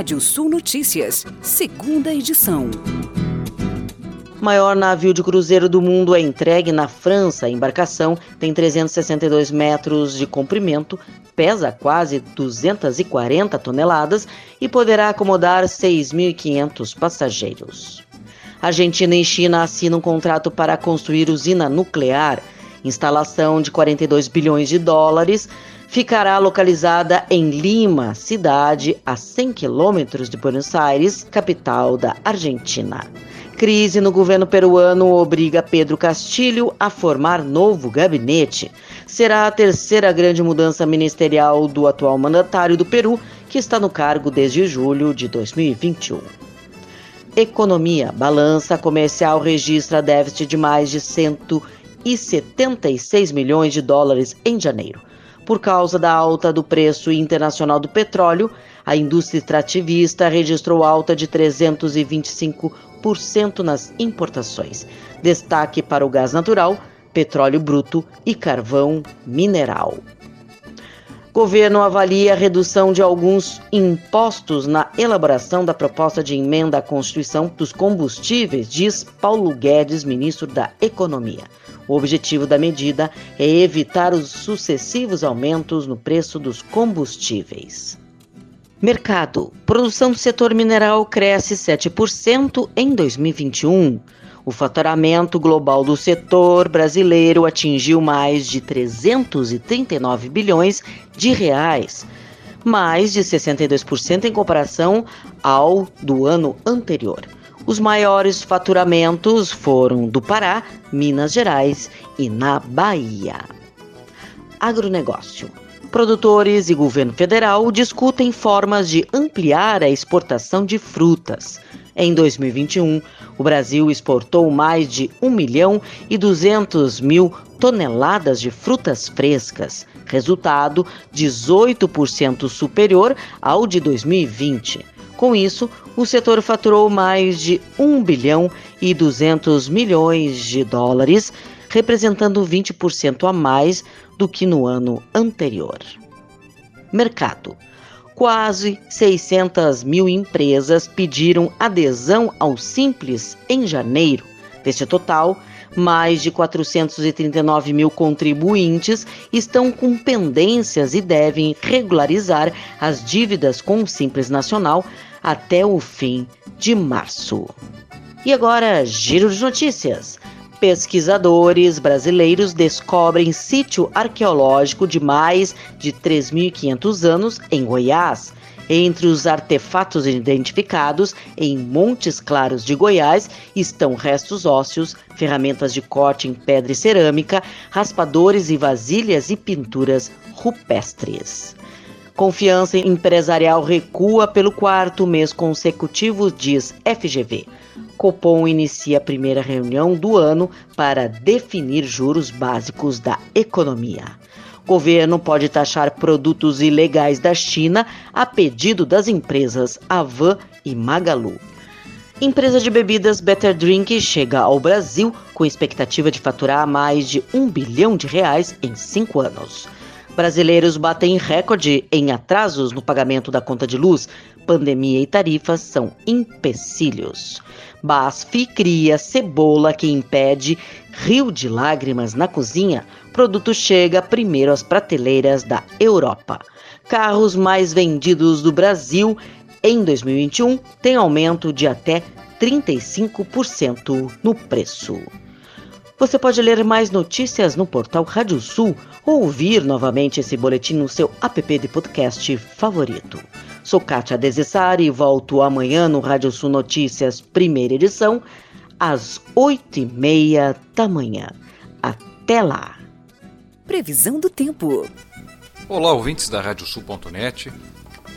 Rádio Sul Notícias, segunda edição. Maior navio de cruzeiro do mundo é entregue na França. A embarcação tem 362 metros de comprimento, pesa quase 240 toneladas e poderá acomodar 6.500 passageiros. Argentina e China assinam um contrato para construir usina nuclear. Instalação de 42 bilhões de dólares ficará localizada em Lima, cidade a 100 quilômetros de Buenos Aires, capital da Argentina. Crise no governo peruano obriga Pedro Castilho a formar novo gabinete. Será a terceira grande mudança ministerial do atual mandatário do Peru, que está no cargo desde julho de 2021. Economia. Balança comercial registra déficit de mais de 176 milhões de dólares em janeiro por causa da alta do preço internacional do petróleo, a indústria extrativista registrou alta de 325% nas importações. Destaque para o gás natural, petróleo bruto e carvão mineral. Governo avalia a redução de alguns impostos na elaboração da proposta de emenda à Constituição dos combustíveis, diz Paulo Guedes, ministro da Economia. O objetivo da medida é evitar os sucessivos aumentos no preço dos combustíveis. Mercado: produção do setor mineral cresce 7% em 2021. O faturamento global do setor brasileiro atingiu mais de 339 bilhões de reais, mais de 62% em comparação ao do ano anterior. Os maiores faturamentos foram do Pará, Minas Gerais e na Bahia. Agronegócio. Produtores e governo federal discutem formas de ampliar a exportação de frutas. Em 2021, o Brasil exportou mais de 1 milhão e 200 mil toneladas de frutas frescas, resultado 18% superior ao de 2020. Com isso, o setor faturou mais de 1 bilhão e 200 milhões de dólares, representando 20% a mais do que no ano anterior. Mercado. Quase 600 mil empresas pediram adesão ao Simples em janeiro. Deste total, mais de 439 mil contribuintes estão com pendências e devem regularizar as dívidas com o Simples Nacional até o fim de março. E agora, giro de notícias. Pesquisadores brasileiros descobrem sítio arqueológico de mais de 3.500 anos em Goiás. Entre os artefatos identificados em Montes Claros de Goiás estão restos ósseos, ferramentas de corte em pedra e cerâmica, raspadores e vasilhas e pinturas rupestres. Confiança empresarial recua pelo quarto mês consecutivo, diz FGV. Copom inicia a primeira reunião do ano para definir juros básicos da economia. Governo pode taxar produtos ilegais da China a pedido das empresas Avan e Magalu. Empresa de bebidas Better Drink chega ao Brasil com expectativa de faturar mais de um bilhão de reais em cinco anos. Brasileiros batem recorde em atrasos no pagamento da conta de luz. Pandemia e tarifas são empecilhos. BASF cria cebola que impede rio de lágrimas na cozinha. Produto chega primeiro às prateleiras da Europa. Carros mais vendidos do Brasil em 2021 têm aumento de até 35% no preço. Você pode ler mais notícias no portal Rádio Sul ou ouvir novamente esse boletim no seu app de podcast favorito. Sou Kátia Desessari e volto amanhã no Rádio Sul Notícias, primeira edição, às oito e meia da manhã. Até lá! Previsão do tempo. Olá, ouvintes da Radiosul.net.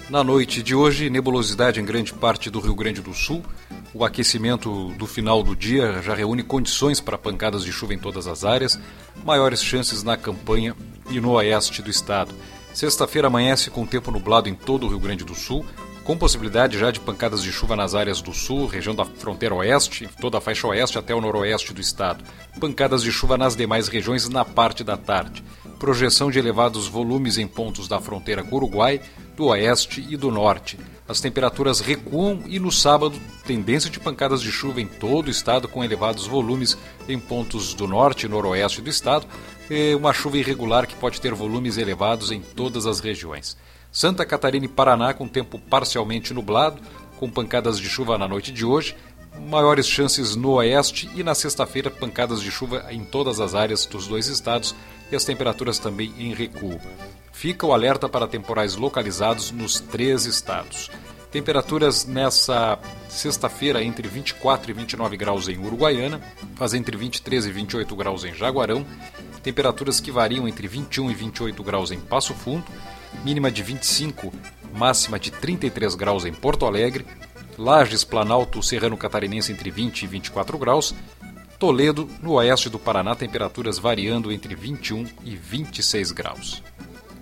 Na noite de hoje, nebulosidade em grande parte do Rio Grande do Sul o aquecimento do final do dia já reúne condições para pancadas de chuva em todas as áreas, maiores chances na campanha e no oeste do estado. Sexta-feira amanhece com tempo nublado em todo o Rio Grande do Sul, com possibilidade já de pancadas de chuva nas áreas do sul, região da fronteira oeste, toda a faixa oeste até o noroeste do estado. Pancadas de chuva nas demais regiões na parte da tarde. Projeção de elevados volumes em pontos da fronteira com o Uruguai, do oeste e do norte. As temperaturas recuam e no sábado, tendência de pancadas de chuva em todo o estado, com elevados volumes em pontos do norte e noroeste do estado, e uma chuva irregular que pode ter volumes elevados em todas as regiões. Santa Catarina e Paraná com tempo parcialmente nublado, com pancadas de chuva na noite de hoje, maiores chances no oeste e na sexta-feira pancadas de chuva em todas as áreas dos dois estados e as temperaturas também em recuo. Fica o alerta para temporais localizados nos três estados. Temperaturas nessa sexta-feira entre 24 e 29 graus em Uruguaiana, faz entre 23 e 28 graus em Jaguarão, temperaturas que variam entre 21 e 28 graus em Passo Fundo, mínima de 25, máxima de 33 graus em Porto Alegre, Lages, Planalto, Serrano Catarinense entre 20 e 24 graus, Toledo, no oeste do Paraná, temperaturas variando entre 21 e 26 graus.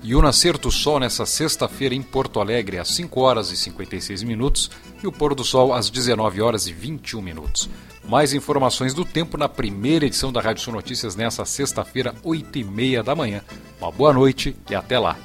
E o nascer do sol nessa sexta-feira em Porto Alegre às 5 horas e 56 minutos e o pôr do sol às 19 horas e 21 minutos. Mais informações do tempo na primeira edição da Rádio Sul Notícias nessa sexta-feira, 8 e meia da manhã. Uma boa noite e até lá.